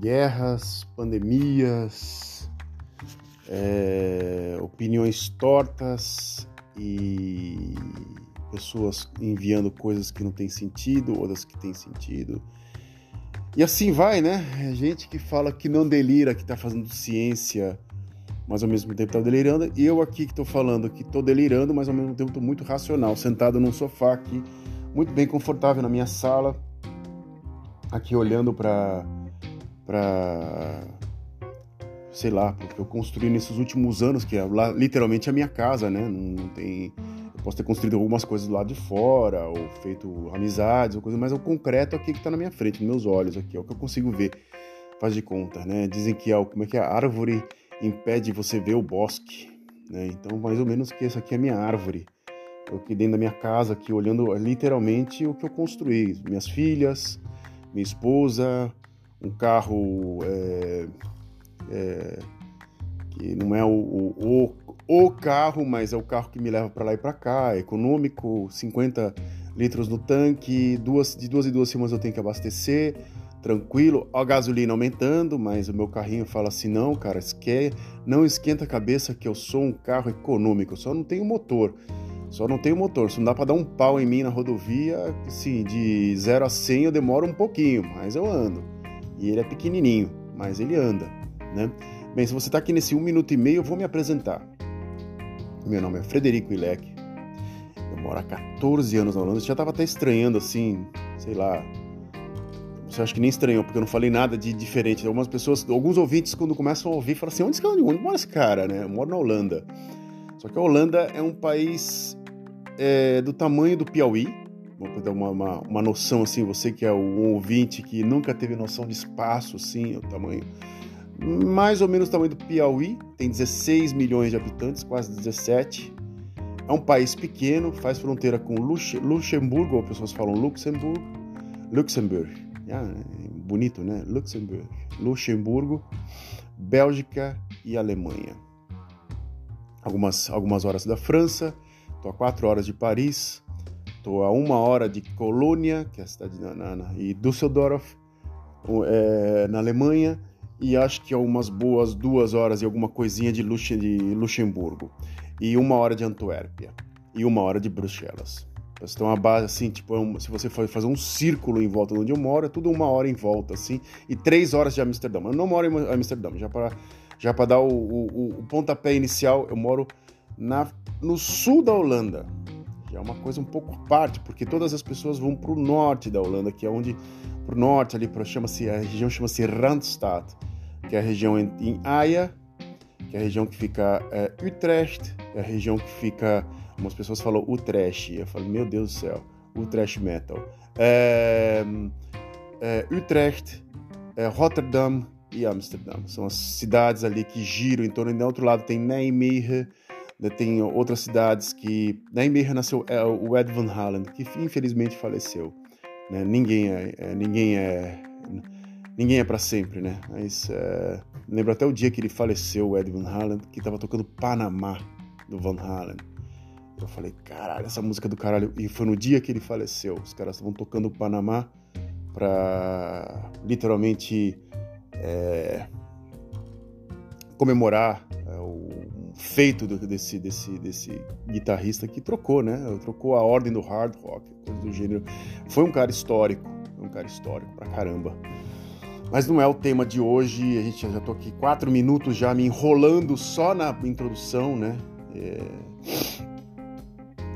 Guerras, pandemias, é, opiniões tortas e pessoas enviando coisas que não têm sentido, outras que têm sentido. E assim vai, né? É gente que fala que não delira, que tá fazendo ciência, mas ao mesmo tempo tá delirando. E eu aqui que tô falando que tô delirando, mas ao mesmo tempo tô muito racional, sentado num sofá aqui, muito bem confortável na minha sala, aqui olhando para para sei lá, porque eu construí nesses últimos anos, que é lá, literalmente a minha casa, né? Não, tem eu posso ter construído algumas coisas lá de fora, ou feito amizades, ou coisa, mas é o concreto aqui que está na minha frente, nos meus olhos aqui, é o que eu consigo ver. Faz de conta, né? Dizem que é, como é que é? a árvore impede você ver o bosque, né? Então, mais ou menos que essa aqui é a minha árvore. Eu aqui dentro da minha casa, aqui olhando literalmente o que eu construí. Minhas filhas, minha esposa, um carro é, é, que não é o, o, o, carro, mas é o carro que me leva para lá e para cá, é econômico, 50 litros no tanque, duas, de duas em duas semanas eu tenho que abastecer, tranquilo, a gasolina aumentando, mas o meu carrinho fala assim, não, cara, esque, não esquenta a cabeça que eu sou um carro econômico, só não tenho motor. Só não tenho motor, só não dá para dar um pau em mim na rodovia, sim, de 0 a 100 eu demoro um pouquinho, mas eu ando. E ele é pequenininho, mas ele anda, né? Bem, se você está aqui nesse um minuto e meio, eu vou me apresentar. Meu nome é Frederico Ilek. Eu moro há 14 anos na Holanda. Você já estava até estranhando assim, sei lá. Você acha que nem estranhou, porque eu não falei nada de diferente. Algumas pessoas, alguns ouvintes, quando começam a ouvir, falam assim: onde, onde mora esse cara, né? Eu moro na Holanda. Só que a Holanda é um país é, do tamanho do Piauí. Vou dar uma, uma, uma noção assim, você que é um ouvinte que nunca teve noção de espaço, assim, o tamanho mais ou menos o tamanho do Piauí, tem 16 milhões de habitantes, quase 17. É um país pequeno, faz fronteira com Luxemburgo, ou pessoas falam Luxemburgo, Luxemburgo, yeah, bonito, né? Luxemburgo, Luxemburgo, Bélgica e Alemanha. Algumas, algumas horas da França, estou a quatro horas de Paris, estou a uma hora de Colônia, que é a cidade na, na, na e Düsseldorf, é, na Alemanha, e acho que é umas boas duas horas e alguma coisinha de, Luxemburgo, e uma hora de Antuérpia, e uma hora de Bruxelas. Então, uma base assim, tipo, é se você for fazer um círculo em volta de onde eu moro, é tudo uma hora em volta, assim, e três horas de Amsterdã. Eu não moro em Amsterdã, já para já para dar o, o, o, pontapé inicial, eu moro na, no sul da Holanda. Já é uma coisa um pouco parte, porque todas as pessoas vão para o norte da Holanda, que é onde, para o norte ali, chama-se a região chama-se Randstad que é a região em Haia, que é a região que fica é, Utrecht, é a região que fica, algumas pessoas falam Utrecht, eu falo, meu Deus do céu, Utrecht Metal. É, é, Utrecht, é, Rotterdam e Amsterdã. São as cidades ali que giram em torno. E do outro lado tem Nijmegen, tem outras cidades que... Nijmegen nasceu é, o Ed Van Halen, que infelizmente faleceu. Né? Ninguém é, é ninguém é ninguém é para sempre, né? Mas é, lembro até o dia que ele faleceu, o Ed Van Halen, que tava tocando Panamá do Van Halen. Eu falei, caralho, essa música do caralho. E foi no dia que ele faleceu. Os caras estavam tocando Panamá pra literalmente é, comemorar é, o feito desse, desse, desse guitarrista que trocou, né? Trocou a ordem do hard rock, coisa do gênero. Foi um cara histórico, um cara histórico pra caramba. Mas não é o tema de hoje. A gente já estou aqui quatro minutos já me enrolando só na introdução, né? É...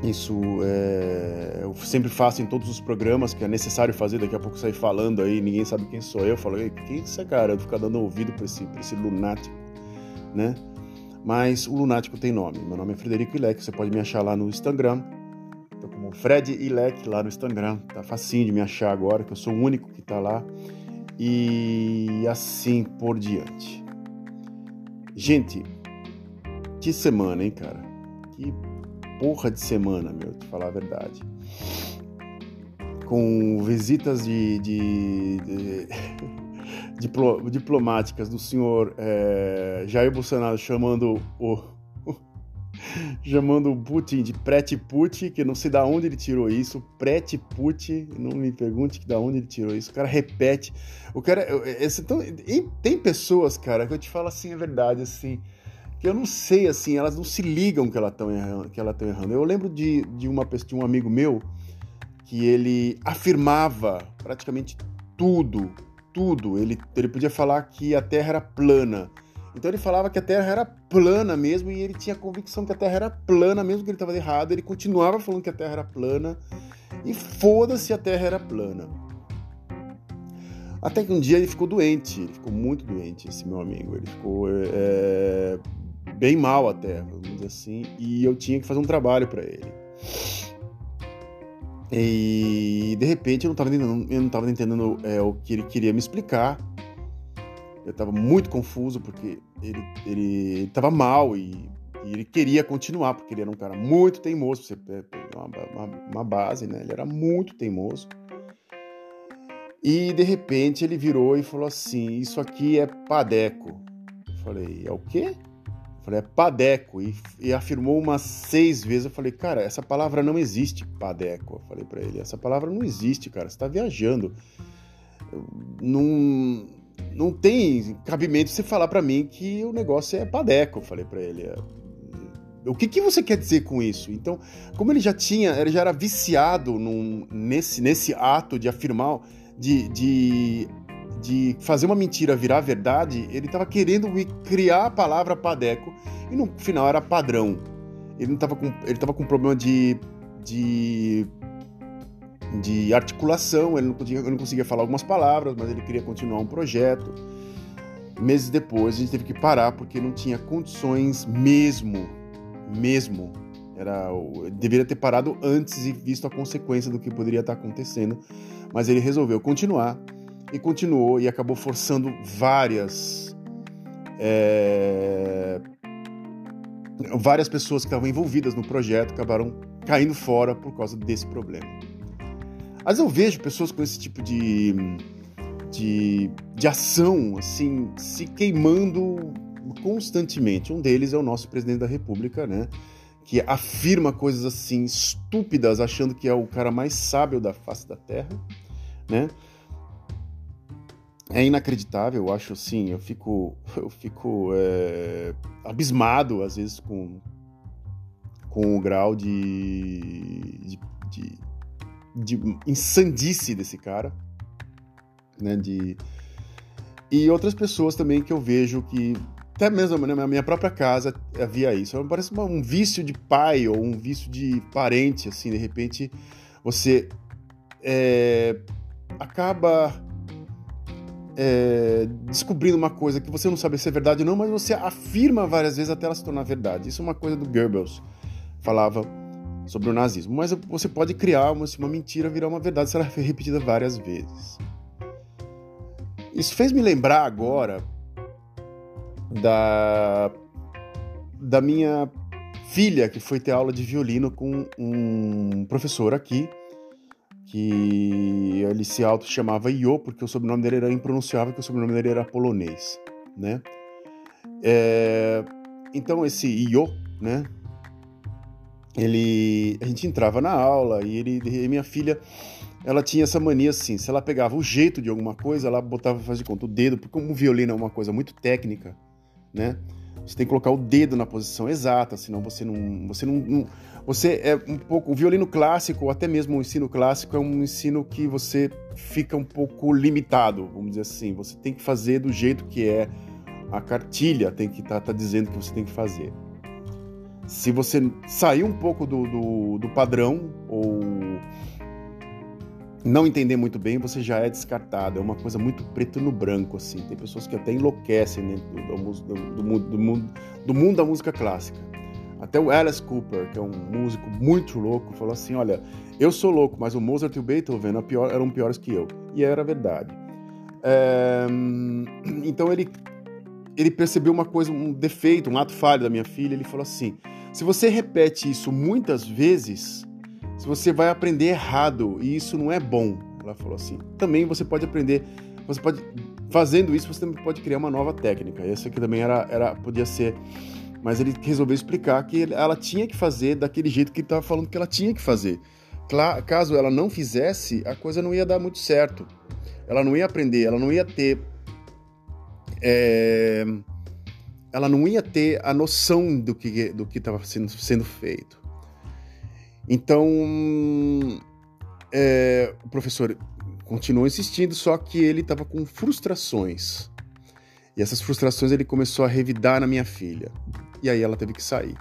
Isso é... eu sempre faço em todos os programas que é necessário fazer. Daqui a pouco sair falando aí, ninguém sabe quem sou eu. Eu falo, quem é esse cara? Eu ficar dando ouvido para esse, esse lunático, né? Mas o lunático tem nome. Meu nome é Frederico Ilek. Você pode me achar lá no Instagram. Tô como Fred Ilek lá no Instagram. Tá facinho de me achar agora, que eu sou o único que tá lá e assim por diante. Gente, que semana, hein, cara? Que porra de semana, meu, te falar a verdade. Com visitas de, de, de diplomáticas do senhor é, Jair Bolsonaro chamando o, chamando o Putin de Preti Putin, que não sei da onde ele tirou isso. Preti Putin, não me pergunte da onde ele tirou isso. O cara repete. O cara. Esse, então, tem pessoas, cara, que eu te falo assim, é verdade, assim. Que eu não sei, assim, elas não se ligam que elas estão errando, que errando. Eu lembro de, de, uma, de um amigo meu que ele afirmava praticamente tudo, tudo. Ele, ele podia falar que a Terra era plana então ele falava que a Terra era plana mesmo e ele tinha convicção que a Terra era plana, mesmo que ele estava errado. Ele continuava falando que a Terra era plana e foda-se a Terra era plana. Até que um dia ele ficou doente, ele ficou muito doente, esse meu amigo. Ele ficou é, bem mal até, vamos dizer assim, e eu tinha que fazer um trabalho para ele. E de repente eu não estava entendendo, eu não tava entendendo é, o que ele queria me explicar. Eu estava muito confuso porque ele estava mal e, e, ele queria continuar porque ele era um cara muito teimoso. Você pegar uma, uma, uma, base, né? Ele era muito teimoso. E de repente ele virou e falou assim: Isso aqui é padeco. Eu falei: É o quê? Falei: É padeco. E, e afirmou umas seis vezes. Eu falei: Cara, essa palavra não existe, padeco. Eu falei para ele: Essa palavra não existe, cara. Você está viajando. Não não tem cabimento você falar para mim que o negócio é padeco, eu falei para ele. É, o que, que você quer dizer com isso? Então, como ele já tinha, ele já era viciado num, nesse, nesse ato de afirmar, de, de, de fazer uma mentira virar verdade, ele estava querendo criar a palavra padeco e no final era padrão. Ele estava com, ele tava com problema de, de de articulação, ele não, podia, ele não conseguia falar algumas palavras, mas ele queria continuar um projeto. Meses depois a gente teve que parar porque não tinha condições mesmo, mesmo. Era, deveria ter parado antes e visto a consequência do que poderia estar acontecendo, mas ele resolveu continuar e continuou e acabou forçando várias é, várias pessoas que estavam envolvidas no projeto acabaram caindo fora por causa desse problema. Mas eu vejo pessoas com esse tipo de, de, de ação, assim, se queimando constantemente. Um deles é o nosso presidente da República, né? Que afirma coisas assim estúpidas, achando que é o cara mais sábio da face da Terra, né? É inacreditável, eu acho assim, eu fico, eu fico é, abismado às vezes com, com o grau de, de, de de insandice desse cara, né? De e outras pessoas também que eu vejo que até mesmo na minha própria casa havia isso. Parece um vício de pai ou um vício de parente, assim, de repente você é, acaba é, descobrindo uma coisa que você não sabe se é verdade ou não, mas você afirma várias vezes até ela se tornar verdade. Isso é uma coisa do Goebbels. Falava sobre o nazismo. Mas você pode criar uma, uma mentira virar uma verdade se ela for repetida várias vezes. Isso fez me lembrar agora da, da minha filha que foi ter aula de violino com um professor aqui que ele se auto chamava Io porque o sobrenome dele era impronunciável, que o sobrenome dele era polonês, né? É, então esse Io, né? ele a gente entrava na aula e ele e minha filha ela tinha essa mania assim, se ela pegava o jeito de alguma coisa, ela botava, faz de conta, o dedo, porque como o violino é uma coisa muito técnica, né? Você tem que colocar o dedo na posição exata, senão você não, você não, não você é um pouco o violino clássico, ou até mesmo o ensino clássico é um ensino que você fica um pouco limitado, vamos dizer assim. Você tem que fazer do jeito que é a cartilha, tem que estar tá, tá dizendo que você tem que fazer. Se você sair um pouco do, do, do padrão ou não entender muito bem, você já é descartado. É uma coisa muito preto no branco, assim. Tem pessoas que até enlouquecem dentro do, do, do, mundo, do, mundo, do mundo da música clássica. Até o Alice Cooper, que é um músico muito louco, falou assim: Olha, eu sou louco, mas o Mozart e o Beethoven eram piores que eu. E era verdade. É... Então ele, ele percebeu uma coisa, um defeito, um ato falho da minha filha. Ele falou assim: se você repete isso muitas vezes, você vai aprender errado e isso não é bom. Ela falou assim. Também você pode aprender, você pode fazendo isso, você também pode criar uma nova técnica. Essa aqui também era, era podia ser mas ele resolveu explicar que ela tinha que fazer daquele jeito que ele estava falando que ela tinha que fazer. Caso ela não fizesse, a coisa não ia dar muito certo. Ela não ia aprender, ela não ia ter. É, ela não ia ter a noção do que do que estava sendo, sendo feito. Então, é, o professor continuou insistindo, só que ele estava com frustrações. E essas frustrações ele começou a revidar na minha filha. E aí ela teve que sair.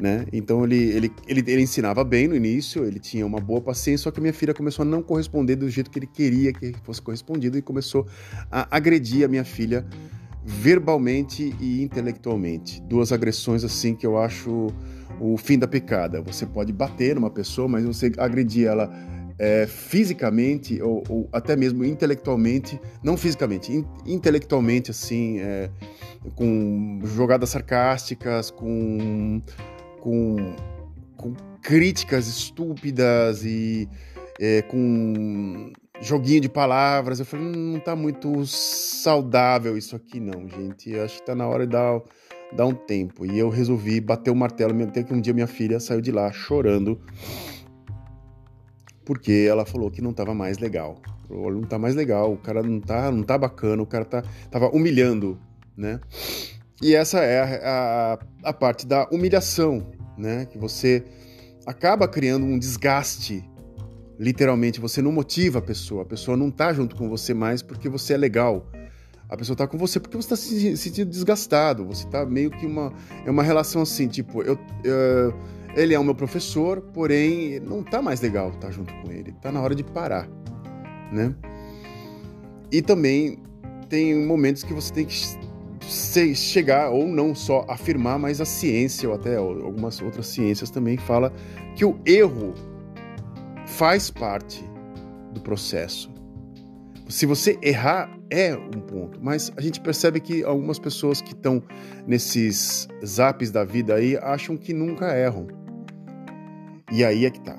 Né? Então ele, ele, ele, ele ensinava bem no início, ele tinha uma boa paciência, só que minha filha começou a não corresponder do jeito que ele queria que fosse correspondido e começou a agredir a minha filha verbalmente e intelectualmente. Duas agressões assim que eu acho o fim da picada. Você pode bater numa pessoa, mas você agredir ela é, fisicamente ou, ou, até mesmo intelectualmente, não fisicamente, in, intelectualmente, assim, é, com jogadas sarcásticas, com, com, com críticas estúpidas e é, com joguinho de palavras. Eu falei, hum, não tá muito saudável isso aqui, não, gente. Acho que tá na hora de dar, dar um tempo. E eu resolvi bater o martelo, até que um dia minha filha saiu de lá chorando porque ela falou que não estava mais legal. Falou, não tá mais legal, o cara não tá, não tá bacana, o cara tá, tava humilhando, né? E essa é a, a, a parte da humilhação, né? Que você acaba criando um desgaste literalmente, você não motiva a pessoa, a pessoa não tá junto com você mais porque você é legal. A pessoa tá com você porque você tá se sentindo desgastado, você tá meio que uma é uma relação assim, tipo, eu, eu ele é o meu professor, porém não tá mais legal estar junto com ele. Tá na hora de parar, né? E também tem momentos que você tem que chegar ou não só afirmar, mas a ciência ou até algumas outras ciências também fala que o erro faz parte do processo. Se você errar é um ponto, mas a gente percebe que algumas pessoas que estão nesses zaps da vida aí acham que nunca erram. E aí é que tá.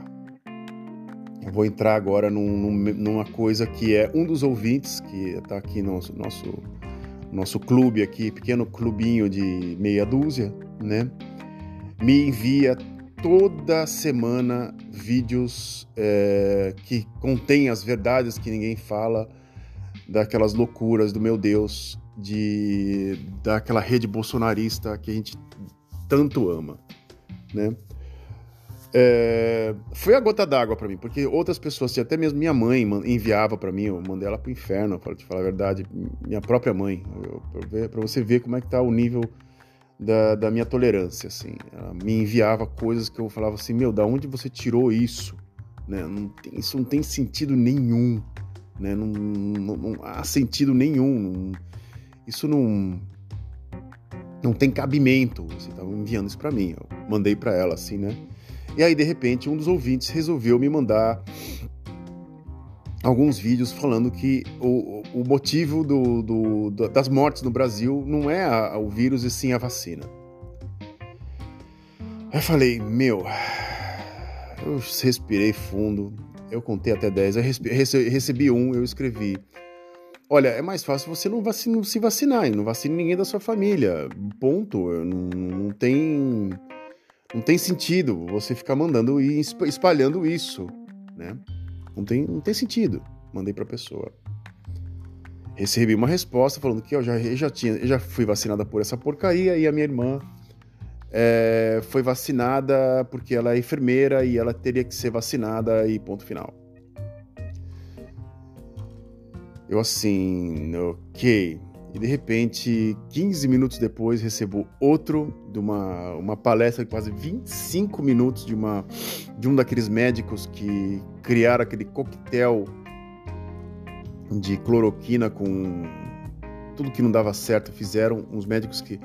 Eu vou entrar agora num, num, numa coisa que é um dos ouvintes, que está aqui no nosso, nosso, nosso clube aqui, pequeno clubinho de meia dúzia, né? Me envia toda semana vídeos é, que contêm as verdades que ninguém fala, daquelas loucuras do meu Deus, de daquela rede bolsonarista que a gente tanto ama, né? É, foi a gota d'água para mim, porque outras pessoas, até mesmo minha mãe enviava para mim, eu mandei ela pro inferno, para te falar a verdade, minha própria mãe, para você ver como é que tá o nível da, da, minha tolerância, assim. Ela me enviava coisas que eu falava assim, meu, da onde você tirou isso? Né? Não tem, isso não tem sentido nenhum, né? Não, não, não há sentido nenhum. isso não não tem cabimento. Você estava enviando isso para mim, eu mandei para ela assim, né? E aí, de repente, um dos ouvintes resolveu me mandar alguns vídeos falando que o, o motivo do, do, das mortes no Brasil não é a, o vírus e sim a vacina. Aí eu falei, meu, eu respirei fundo, eu contei até 10, eu recebi um, eu escrevi. Olha, é mais fácil você não, vacina, se vacinar e não vacine ninguém da sua família. Ponto. Não, não tem não tem sentido você ficar mandando e espalhando isso, né? Não tem, não tem sentido. Mandei para a pessoa. Recebi uma resposta falando que eu já, eu já, tinha, eu já fui vacinada por essa porcaria e a minha irmã é, foi vacinada porque ela é enfermeira e ela teria que ser vacinada e ponto final. Eu assim, ok. E de repente, 15 minutos depois, recebo outro de uma, uma palestra de quase 25 minutos de, uma, de um daqueles médicos que criaram aquele coquetel de cloroquina com tudo que não dava certo. Fizeram uns médicos que,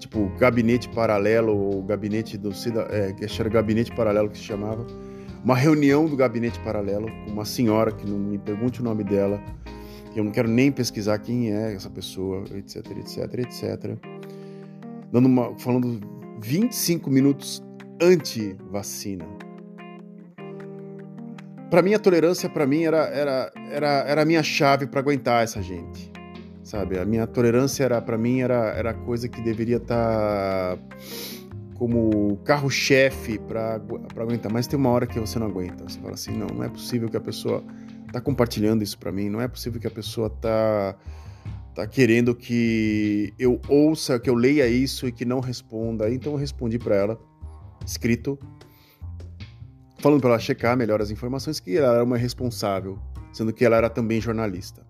tipo, gabinete paralelo, ou gabinete do. É, que era gabinete paralelo que se chamava. Uma reunião do gabinete paralelo com uma senhora, que não me pergunte o nome dela eu não quero nem pesquisar quem é essa pessoa, etc, etc, etc. Dando uma, falando 25 minutos anti-vacina. Para mim, a tolerância, para mim, era, era, era, era a minha chave para aguentar essa gente, sabe? A minha tolerância era para mim era era coisa que deveria estar tá como carro-chefe para aguentar, mas tem uma hora que você não aguenta. Você fala assim, não, não é possível que a pessoa tá compartilhando isso para mim, não é possível que a pessoa tá tá querendo que eu ouça, que eu leia isso e que não responda. Então eu respondi para ela escrito falando para ela checar melhor as informações que ela era uma responsável, sendo que ela era também jornalista.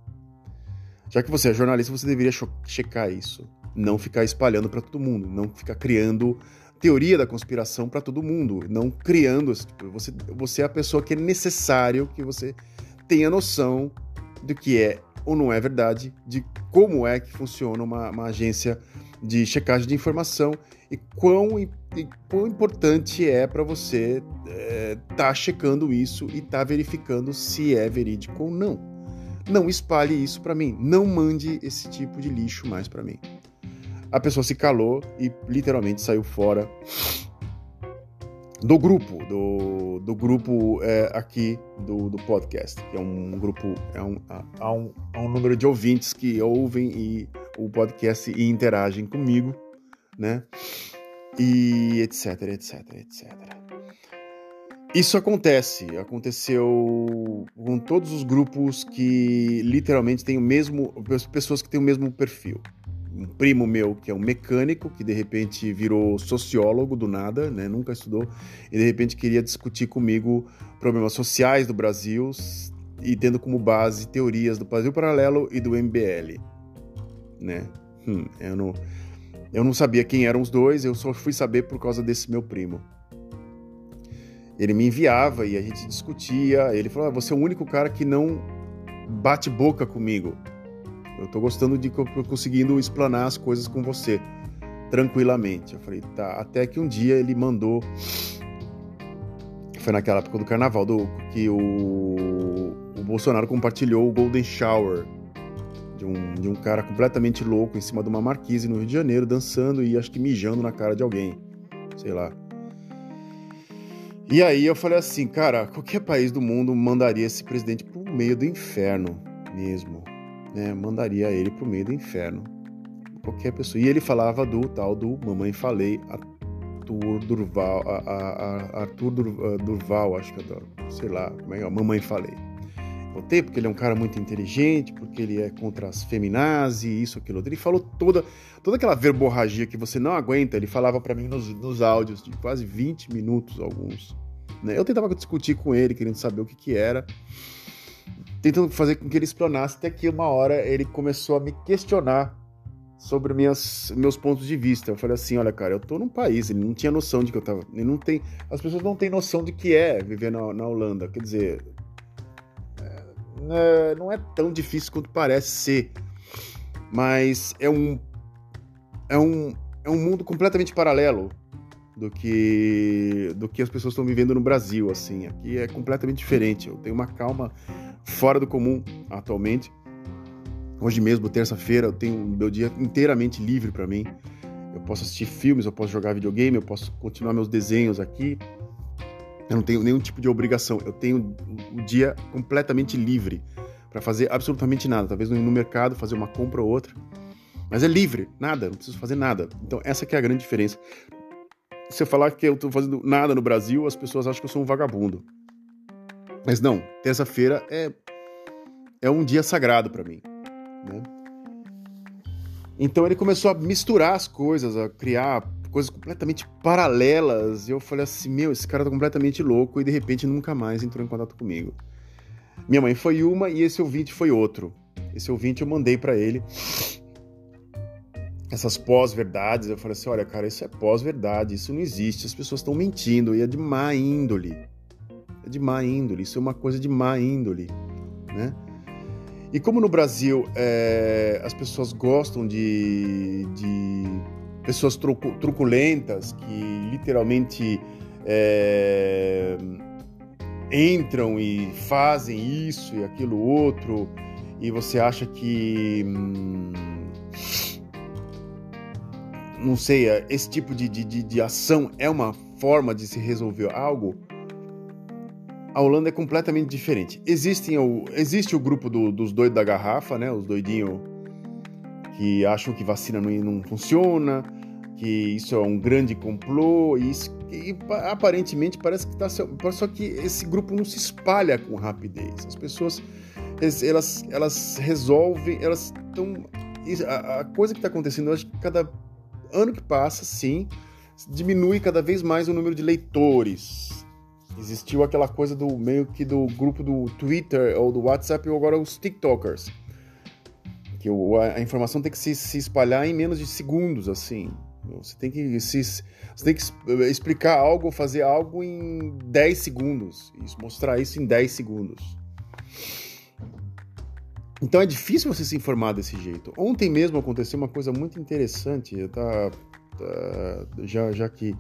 Já que você é jornalista, você deveria checar isso, não ficar espalhando para todo mundo, não ficar criando teoria da conspiração para todo mundo, não criando. Tipo, você, você é a pessoa que é necessário que você tenha noção do que é ou não é verdade, de como é que funciona uma, uma agência de checagem de informação e quão, e quão importante é para você estar é, tá checando isso e estar tá verificando se é verídico ou não. Não espalhe isso para mim, não mande esse tipo de lixo mais para mim a pessoa se calou e literalmente saiu fora do grupo, do, do grupo é, aqui do, do podcast, que é um grupo, é um, há, um, há um número de ouvintes que ouvem e, o podcast e interagem comigo, né? E etc, etc, etc. Isso acontece, aconteceu com todos os grupos que literalmente têm o mesmo, pessoas que têm o mesmo perfil um primo meu que é um mecânico, que de repente virou sociólogo do nada, né? nunca estudou, e de repente queria discutir comigo problemas sociais do Brasil e tendo como base teorias do Brasil Paralelo e do MBL. Né? Hum, eu, não, eu não sabia quem eram os dois, eu só fui saber por causa desse meu primo. Ele me enviava e a gente discutia. Ele falou: ah, Você é o único cara que não bate boca comigo. Eu tô gostando de conseguindo explanar as coisas com você tranquilamente. Eu falei, tá. Até que um dia ele mandou. Foi naquela época do carnaval, do, que o, o Bolsonaro compartilhou o Golden Shower de um, de um cara completamente louco em cima de uma marquise no Rio de Janeiro, dançando e acho que mijando na cara de alguém. Sei lá. E aí eu falei assim, cara, qualquer país do mundo mandaria esse presidente pro meio do inferno mesmo né, mandaria ele para o meio do inferno. Qualquer pessoa. E ele falava do tal do Mamãe Falei, Arthur Durval, a, a, a Arthur Durval, acho que é, sei lá, como é, Mamãe Falei. Votei porque ele é um cara muito inteligente, porque ele é contra as feminazes, isso, aquilo outro. Ele falou toda, toda aquela verborragia que você não aguenta, ele falava para mim nos, nos áudios de quase 20 minutos, alguns. Né? Eu tentava discutir com ele, querendo saber o que que era tentando fazer com que ele explanasse, até que uma hora ele começou a me questionar sobre minhas, meus pontos de vista. Eu falei assim, olha, cara, eu tô num país, ele não tinha noção de que eu tava. Ele não tem. As pessoas não têm noção de que é viver na, na Holanda. Quer dizer. É, não é tão difícil quanto parece ser. Mas é um. É um, é um mundo completamente paralelo do que do que as pessoas estão vivendo no Brasil, assim. Aqui é completamente diferente. Eu tenho uma calma fora do comum atualmente. Hoje mesmo, terça-feira, eu tenho meu dia inteiramente livre para mim. Eu posso assistir filmes, eu posso jogar videogame, eu posso continuar meus desenhos aqui. Eu não tenho nenhum tipo de obrigação. Eu tenho o dia completamente livre para fazer absolutamente nada. Talvez ir no mercado fazer uma compra ou outra. Mas é livre, nada, não preciso fazer nada. Então essa que é a grande diferença. Se eu falar que eu tô fazendo nada no Brasil, as pessoas acham que eu sou um vagabundo. Mas não, terça-feira é, é um dia sagrado para mim. Né? Então ele começou a misturar as coisas, a criar coisas completamente paralelas. E eu falei assim: meu, esse cara tá completamente louco. E de repente nunca mais entrou em contato comigo. Minha mãe foi uma e esse ouvinte foi outro. Esse ouvinte eu mandei para ele essas pós-verdades. Eu falei assim: olha, cara, isso é pós-verdade, isso não existe, as pessoas estão mentindo e é de má índole de má índole, isso é uma coisa de má índole, né? E como no Brasil é, as pessoas gostam de, de pessoas trucu, truculentas que literalmente é, entram e fazem isso e aquilo outro, e você acha que. Hum, não sei, esse tipo de, de, de ação é uma forma de se resolver algo, a Holanda é completamente diferente. Existem o, existe o grupo do, dos doidos da garrafa, né? Os doidinhos que acham que vacina não, não funciona, que isso é um grande complô, e, isso, e aparentemente parece que está. Só que esse grupo não se espalha com rapidez. As pessoas elas, elas resolvem, elas estão. A, a, coisa que está acontecendo, eu acho que cada ano que passa, sim, diminui cada vez mais o número de leitores. Existiu aquela coisa do meio que do grupo do Twitter ou do WhatsApp ou agora os TikTokers. Que a, informação tem que se, se, espalhar em menos de segundos, assim. Você tem que, se, você tem que explicar algo fazer algo em 10 segundos. Mostrar isso em 10 segundos. Então é difícil você se informar desse jeito. Ontem mesmo aconteceu uma coisa muito interessante. Tá, tá, já, já que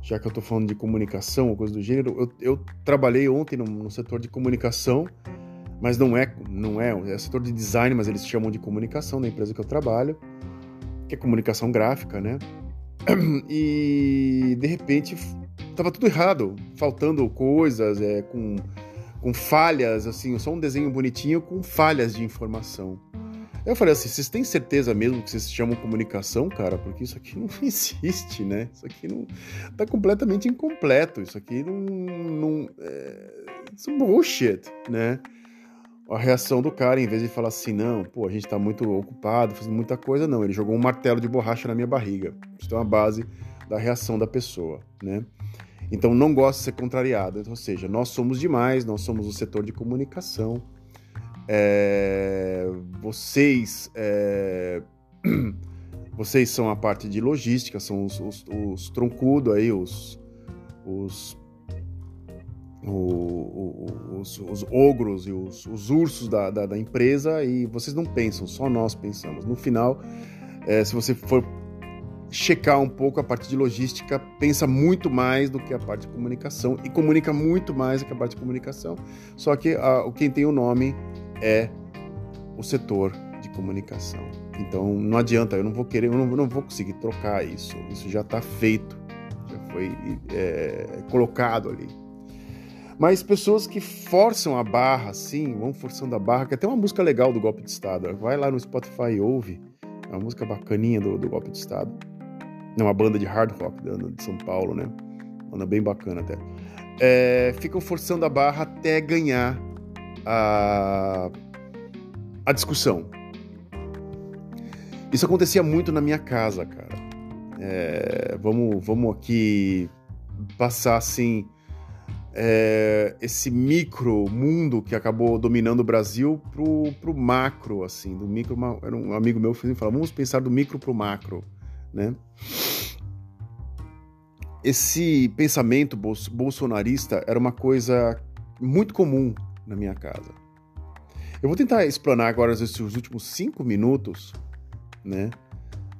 já que eu estou falando de comunicação ou coisa do gênero, eu, eu trabalhei ontem no, no, setor de comunicação, mas não é não é é setor de design, mas eles chamam de comunicação na empresa que eu trabalho, que é comunicação gráfica, né? E de repente estava tudo errado, faltando coisas, é, com com falhas, assim, só um desenho bonitinho com falhas de informação. Eu falei assim, vocês têm certeza mesmo que vocês chamam comunicação, cara? Porque isso aqui não existe, né? Isso aqui não tá completamente incompleto. Isso aqui não, não é, isso é bullshit, né? A reação do cara, em vez de falar assim, não, pô, a gente tá muito ocupado, fazendo muita coisa, não. Ele jogou um martelo de borracha na minha barriga. Isso é uma base da reação da pessoa, né? Então não gosto de ser contrariado. Ou seja, nós somos demais, nós somos o setor de comunicação. É, vocês, é, vocês são a parte de logística, são os, os, os troncudos aí, os, os, os, os ogros e os, os ursos da, da, da, empresa e vocês não pensam, só nós pensamos. No final, é, se você for checar um pouco a parte de logística, pensa muito mais do que a parte de comunicação e comunica muito mais do que a parte de comunicação. Só que a, quem tem o nome é o setor de comunicação. Então não adianta, eu não vou querer, eu não, não vou conseguir trocar isso. Isso já está feito, já foi é, colocado ali. Mas pessoas que forçam a barra, assim, vão forçando a barra, que até uma música legal do Golpe de Estado. Vai lá no Spotify e ouve. É uma música bacaninha do, do Golpe de Estado é uma banda de hard rock de São Paulo, né? Banda bem bacana até. É, ficam forçando a barra até ganhar a, a discussão. Isso acontecia muito na minha casa, cara. É, vamos, vamos aqui passar assim é, esse micro mundo que acabou dominando o Brasil pro, pro macro, assim, do micro. Um amigo meu que falava, vamos pensar do micro pro macro, né? esse pensamento bolsonarista era uma coisa muito comum na minha casa. Eu vou tentar explanar agora esses últimos cinco minutos, né?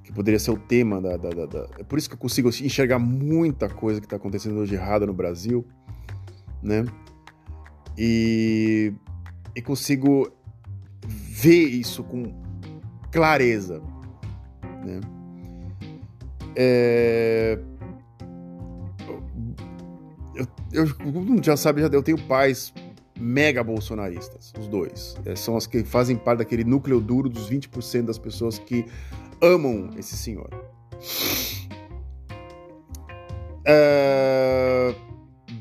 Que poderia ser o tema da, da, da, da... É por isso que eu consigo enxergar muita coisa que está acontecendo hoje errada no Brasil, né? E, e consigo ver isso com clareza, né? É eu, eu já sabe, já eu tenho pais mega bolsonaristas, os dois. É, são as que fazem parte daquele núcleo duro dos 20% das pessoas que amam esse senhor. É,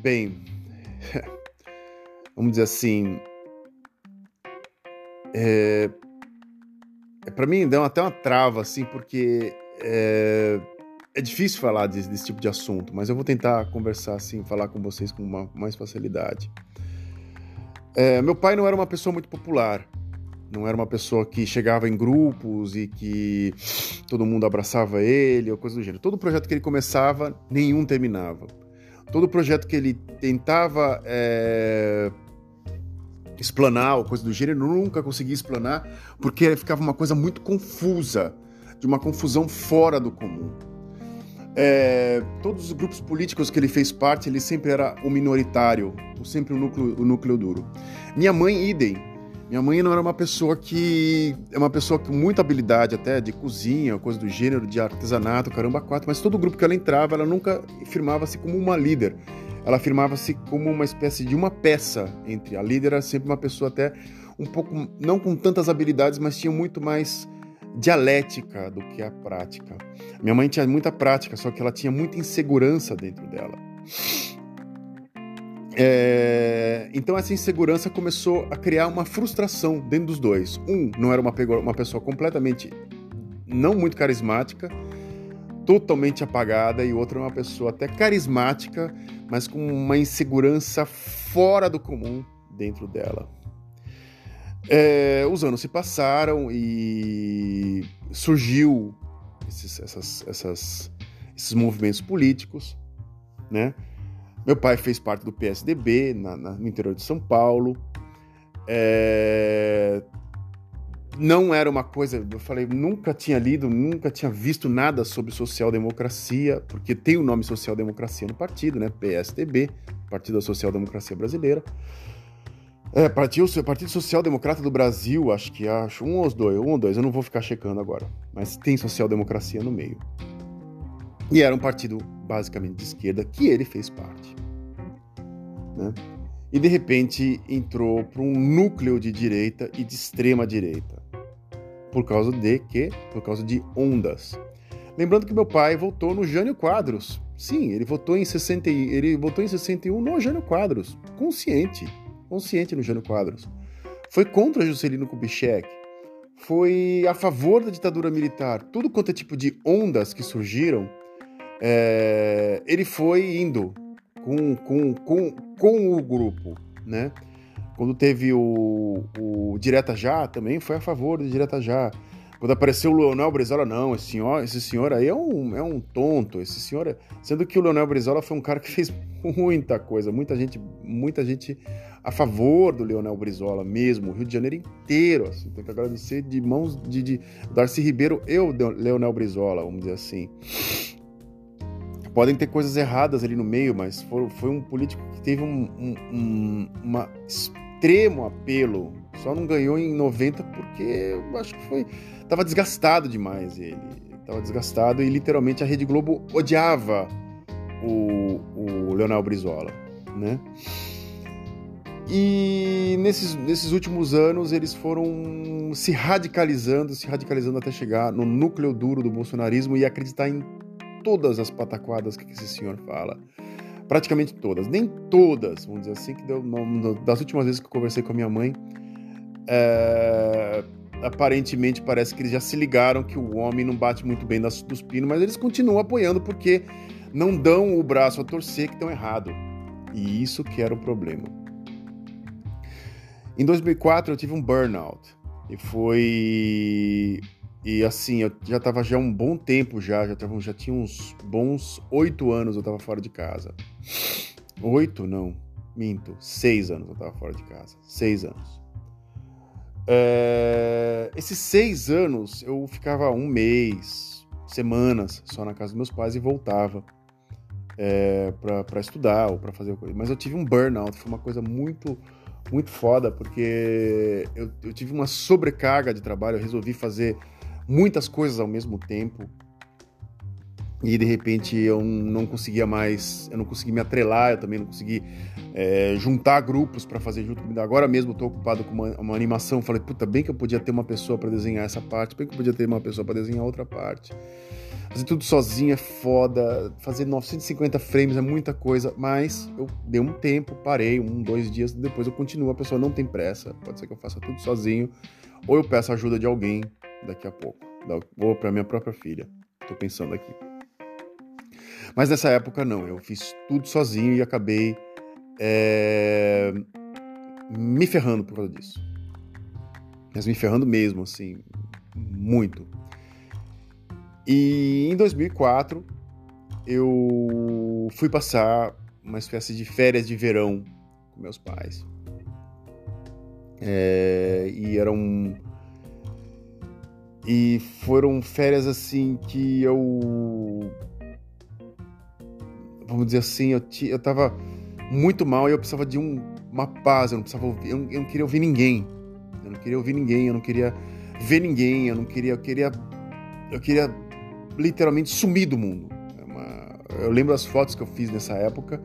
bem, vamos dizer assim. É, é para mim deu até uma trava, assim, porque é, é difícil falar desse, desse, tipo de assunto, mas eu vou tentar conversar assim, falar com vocês com uma, mais facilidade. É, meu pai não era uma pessoa muito popular, não era uma pessoa que chegava em grupos e que todo mundo abraçava ele ou coisa do gênero. Todo projeto que ele começava, nenhum terminava. Todo projeto que ele tentava é, explanar ou coisa do gênero, nunca conseguia explanar, porque ficava uma coisa muito confusa, de uma confusão fora do comum. É, todos os grupos políticos que ele fez parte, ele sempre era o minoritário, sempre o núcleo, o núcleo duro. Minha mãe, idem. Minha mãe não era uma pessoa que. É uma pessoa com muita habilidade até de cozinha, coisa do gênero, de artesanato, caramba, quatro, mas todo grupo que ela entrava, ela nunca firmava-se como uma líder. Ela firmava-se como uma espécie de uma peça entre. A líder era sempre uma pessoa até um pouco, não com tantas habilidades, mas tinha muito mais dialética do que a prática. Minha mãe tinha muita prática, só que ela tinha muita insegurança dentro dela. É, então essa insegurança começou a criar uma frustração dentro dos dois. Um não era uma, uma pessoa completamente não muito carismática, totalmente apagada, e outro era uma pessoa até carismática, mas com uma insegurança fora do comum dentro dela. É, os anos se passaram e surgiu esses, essas, essas, esses movimentos políticos, né? Meu pai fez parte do PSDB na, na, no interior de São Paulo. É... Não era uma coisa, eu falei, nunca tinha lido, nunca tinha visto nada sobre social-democracia, porque tem o nome social-democracia no partido, né? PSDB, Partido da Social Democracia Brasileira. É, Partido, Partido Social Democrata do Brasil, acho que acho um ou dois, um ou dois, eu não vou ficar checando agora, mas tem social democracia no meio. E era um partido basicamente de esquerda que ele fez parte. Né? E de repente entrou para um núcleo de direita e de extrema direita. Por causa de quê? Por causa de ondas. Lembrando que meu pai votou no Jânio Quadros. Sim, ele votou em 60, ele votou em 61 no Jânio Quadros, consciente, consciente no Jânio Quadros. Foi contra Juscelino Kubitschek, foi a favor da ditadura militar. Tudo quanto é tipo de ondas que surgiram, é, ele foi indo com, com, com, com o grupo, né? Quando teve o, o Direta Já, também foi a favor do Direta Já. Quando apareceu o Leonel Brizola, não, esse senhor, esse senhor aí é um, é um tonto, esse senhor, é... sendo que o Leonel Brizola foi um cara que fez muita coisa, muita gente, muita gente a favor do Leonel Brizola mesmo, o Rio de Janeiro inteiro, assim, tem que agradecer de mãos de, de Darcy Ribeiro e o Leonel Brizola, vamos dizer assim. Podem ter coisas erradas ali no meio, mas foi, foi um político que teve um, um, um uma extremo apelo. Só não ganhou em 90 porque eu acho que foi. Tava desgastado demais ele. Tava desgastado e literalmente a Rede Globo odiava o, o Leonel Brizola, né? E nesses, nesses últimos anos eles foram se radicalizando, se radicalizando até chegar no núcleo duro do bolsonarismo e acreditar em todas as pataquadas que esse senhor fala. Praticamente todas. Nem todas, vamos dizer assim, que deu, das últimas vezes que eu conversei com a minha mãe, é, aparentemente parece que eles já se ligaram que o homem não bate muito bem das, dos pinos, mas eles continuam apoiando porque não dão o braço a torcer que estão errado. E isso que era o problema. Em 2004 eu tive um burnout e foi e assim, eu já tava já um bom tempo já, já, tava, já tinha uns bons oito anos eu tava fora de casa. Oito, não, minto, seis anos eu tava fora de casa. Seis anos. É... Esses seis anos eu ficava um mês, semanas só na casa dos meus pais e voltava é, para estudar ou para fazer coisa. Mas eu tive um burnout, foi uma coisa muito muito foda, porque eu, eu tive uma sobrecarga de trabalho, eu resolvi fazer muitas coisas ao mesmo tempo. E de repente eu não conseguia mais, eu não consegui me atrelar, eu também não consegui é, juntar grupos para fazer junto comigo. Agora mesmo eu tô ocupado com uma, uma animação. Falei, puta, bem que eu podia ter uma pessoa para desenhar essa parte, bem que eu podia ter uma pessoa para desenhar outra parte. Fazer tudo sozinho é foda, fazer 950 frames é muita coisa, mas eu dei um tempo, parei, um, dois dias, depois eu continuo. A pessoa não tem pressa, pode ser que eu faça tudo sozinho, ou eu peço ajuda de alguém daqui a pouco, ou para minha própria filha. Tô pensando aqui. Mas nessa época não, eu fiz tudo sozinho e acabei é, me ferrando por causa disso. Mas me ferrando mesmo, assim, muito. E em 2004 eu fui passar uma espécie de férias de verão com meus pais. É, e eram e foram férias assim que eu. Vamos dizer assim, eu, t... eu tava muito mal e eu precisava de um... uma paz, eu não precisava ouvir, eu não queria ouvir ninguém. Eu não queria ouvir ninguém, eu não queria ver ninguém, eu não queria. Eu queria. Eu queria literalmente sumir do mundo. É uma... Eu lembro das fotos que eu fiz nessa época,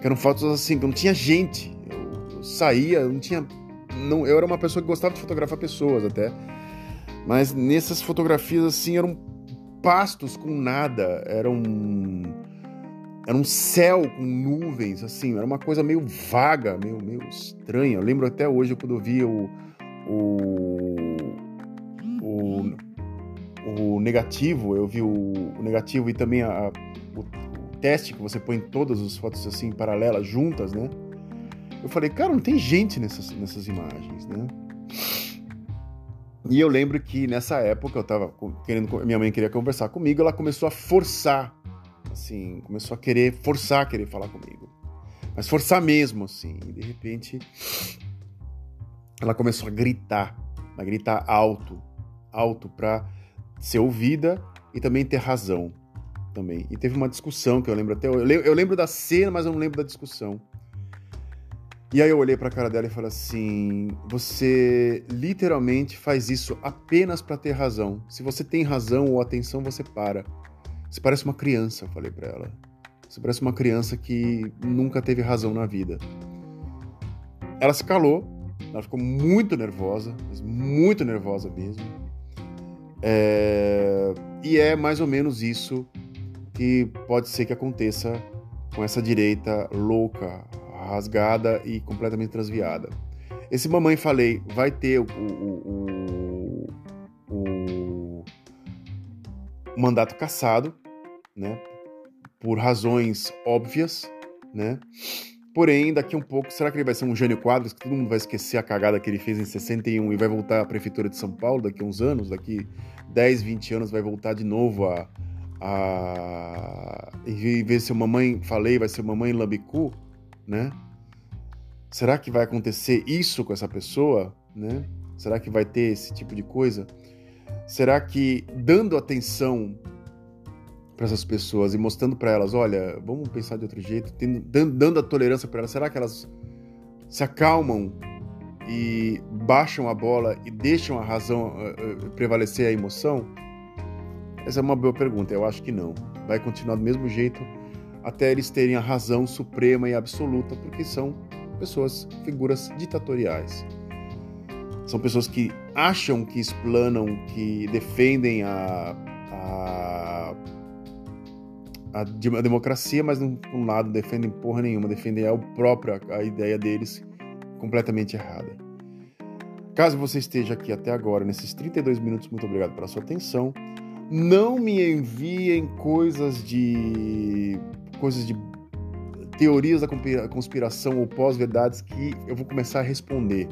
que eram fotos assim, que não tinha gente. Eu, eu saía, eu não tinha. Não, eu era uma pessoa que gostava de fotografar pessoas até. Mas nessas fotografias, assim, eram pastos com nada, era um, era um céu com nuvens, assim, era uma coisa meio vaga, meio, meio estranha. Eu lembro até hoje quando eu o, o, o, o negativo, eu vi o, o negativo e também a, o, o, teste que você põe todas as fotos assim paralelas, juntas, né? Eu falei, cara, não tem gente nessas, nessas imagens, né? E eu lembro que nessa época eu tava querendo, minha mãe queria conversar comigo, ela começou a forçar, assim, começou a querer forçar, querer falar comigo. Mas forçar mesmo, assim. E de repente ela começou a gritar, a gritar alto, alto para ser ouvida e também ter razão também. E teve uma discussão que eu lembro até eu lembro da cena, mas eu não lembro da discussão. E aí eu olhei para a cara dela e falei assim: você literalmente faz isso apenas para ter razão. Se você tem razão ou atenção, você para. Você parece uma criança, eu falei para ela. Você parece uma criança que nunca teve razão na vida. Ela se calou, ela ficou muito nervosa, muito nervosa mesmo. É... E é mais ou menos isso que pode ser que aconteça com essa direita louca, rasgada e completamente transviada. Esse Mamãe Falei vai ter o, o, o, o mandato cassado, né? Por razões óbvias, né? Porém, daqui a um pouco, será que ele vai ser um Jânio Quadros, que todo mundo vai esquecer a cagada que ele fez em 61 e vai voltar à Prefeitura de São Paulo daqui a uns anos, daqui 10, 20 anos, vai voltar de novo a. a... Em vez de ser Mamãe Falei, vai ser Mamãe Lambicu? Né? Será que vai acontecer isso com essa pessoa, né? Será que vai ter esse tipo de coisa? Será que dando atenção para essas pessoas e mostrando para elas, olha, vamos pensar de outro jeito, tendo, dando a tolerância para elas, será que elas se acalmam e baixam a bola e deixam a razão uh, uh, prevalecer a emoção? Essa é uma boa pergunta. Eu acho que não. Vai continuar do mesmo jeito até eles terem a razão suprema e absoluta, porque são pessoas, figuras ditatoriais. São pessoas que acham que explanam, que defendem a, a, a, democracia, mas por um lado defendem porra nenhuma, defendem a própria a ideia deles completamente errada. Caso você esteja aqui até agora, nesses 32 minutos, muito obrigado pela sua atenção. Não me enviem coisas de coisas de teorias da conspiração ou pós-verdades que eu vou começar a responder.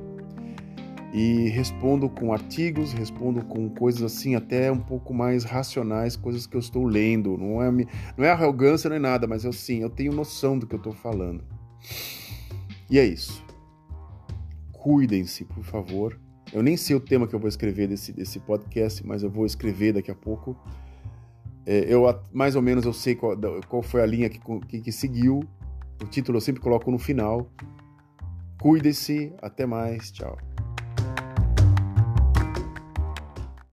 E respondo com artigos, respondo com coisas assim até um pouco mais racionais, coisas que eu estou lendo. Não é, não é arrogância, não é nada, mas eu sim, eu tenho noção do que eu estou falando. E é isso. Cuidem-se, por favor. Eu nem sei o tema que eu vou escrever desse, desse podcast, mas eu vou escrever daqui a pouco. É, eu mais ou menos eu sei qual, qual foi a linha que, que, que seguiu. O título eu sempre coloco no final. Cuide-se, até mais, tchau.